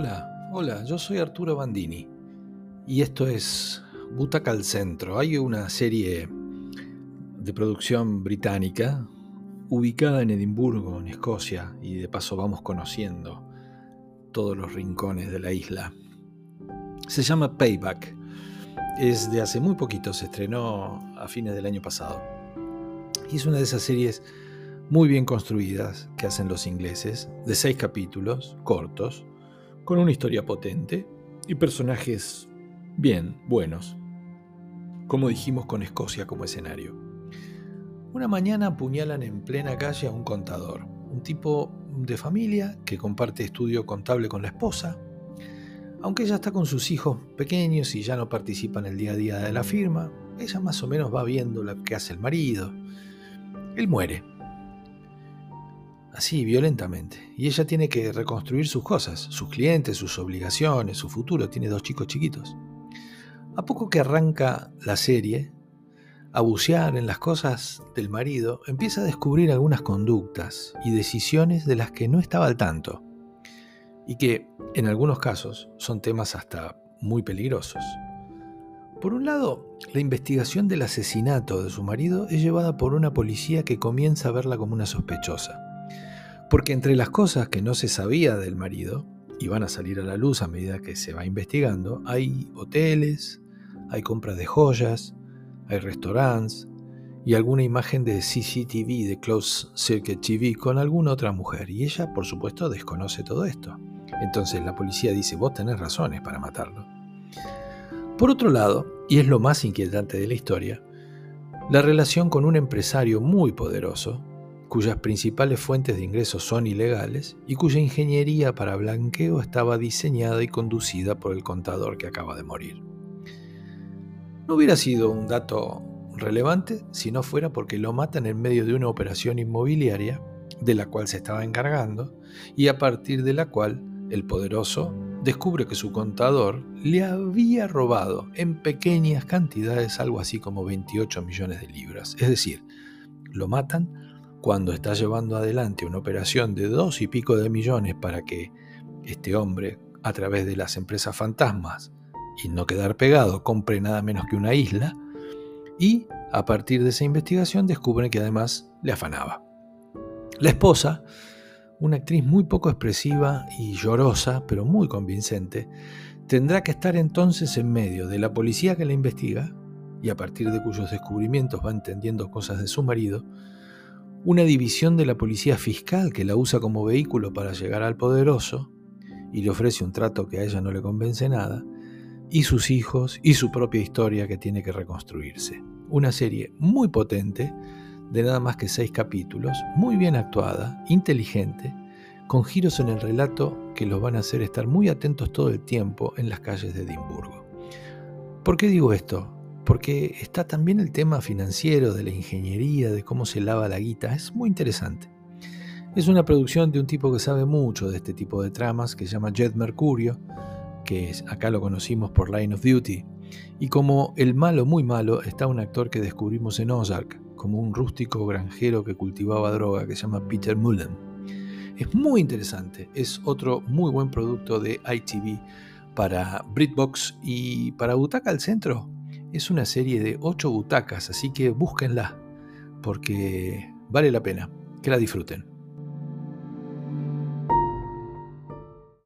Hola, hola, yo soy Arturo Bandini y esto es Butaca al Centro. Hay una serie de producción británica ubicada en Edimburgo, en Escocia, y de paso vamos conociendo todos los rincones de la isla. Se llama Payback. Es de hace muy poquito, se estrenó a fines del año pasado. Y es una de esas series muy bien construidas que hacen los ingleses, de seis capítulos, cortos, con una historia potente y personajes bien, buenos, como dijimos con Escocia como escenario. Una mañana apuñalan en plena calle a un contador, un tipo de familia que comparte estudio contable con la esposa, aunque ella está con sus hijos pequeños y ya no participa en el día a día de la firma, ella más o menos va viendo lo que hace el marido. Él muere así, violentamente. Y ella tiene que reconstruir sus cosas, sus clientes, sus obligaciones, su futuro. Tiene dos chicos chiquitos. A poco que arranca la serie, a en las cosas del marido, empieza a descubrir algunas conductas y decisiones de las que no estaba al tanto. Y que, en algunos casos, son temas hasta muy peligrosos. Por un lado, la investigación del asesinato de su marido es llevada por una policía que comienza a verla como una sospechosa. Porque entre las cosas que no se sabía del marido, y van a salir a la luz a medida que se va investigando, hay hoteles, hay compras de joyas, hay restaurantes y alguna imagen de CCTV, de Closed Circuit TV, con alguna otra mujer. Y ella, por supuesto, desconoce todo esto. Entonces la policía dice, vos tenés razones para matarlo. Por otro lado, y es lo más inquietante de la historia, la relación con un empresario muy poderoso, cuyas principales fuentes de ingresos son ilegales y cuya ingeniería para blanqueo estaba diseñada y conducida por el contador que acaba de morir. No hubiera sido un dato relevante si no fuera porque lo matan en medio de una operación inmobiliaria de la cual se estaba encargando y a partir de la cual el poderoso descubre que su contador le había robado en pequeñas cantidades algo así como 28 millones de libras. Es decir, lo matan cuando está llevando adelante una operación de dos y pico de millones para que este hombre, a través de las empresas fantasmas y no quedar pegado, compre nada menos que una isla, y a partir de esa investigación descubren que además le afanaba. La esposa, una actriz muy poco expresiva y llorosa, pero muy convincente, tendrá que estar entonces en medio de la policía que la investiga, y a partir de cuyos descubrimientos va entendiendo cosas de su marido, una división de la policía fiscal que la usa como vehículo para llegar al poderoso y le ofrece un trato que a ella no le convence nada, y sus hijos y su propia historia que tiene que reconstruirse. Una serie muy potente, de nada más que seis capítulos, muy bien actuada, inteligente, con giros en el relato que los van a hacer estar muy atentos todo el tiempo en las calles de Edimburgo. ¿Por qué digo esto? Porque está también el tema financiero, de la ingeniería, de cómo se lava la guita. Es muy interesante. Es una producción de un tipo que sabe mucho de este tipo de tramas, que se llama Jet Mercurio, que acá lo conocimos por Line of Duty. Y como el malo muy malo está un actor que descubrimos en Ozark, como un rústico granjero que cultivaba droga, que se llama Peter Mullen. Es muy interesante, es otro muy buen producto de ITV para Britbox y para Butaca al Centro es una serie de ocho butacas, así que búsquenla, porque vale la pena. Que la disfruten.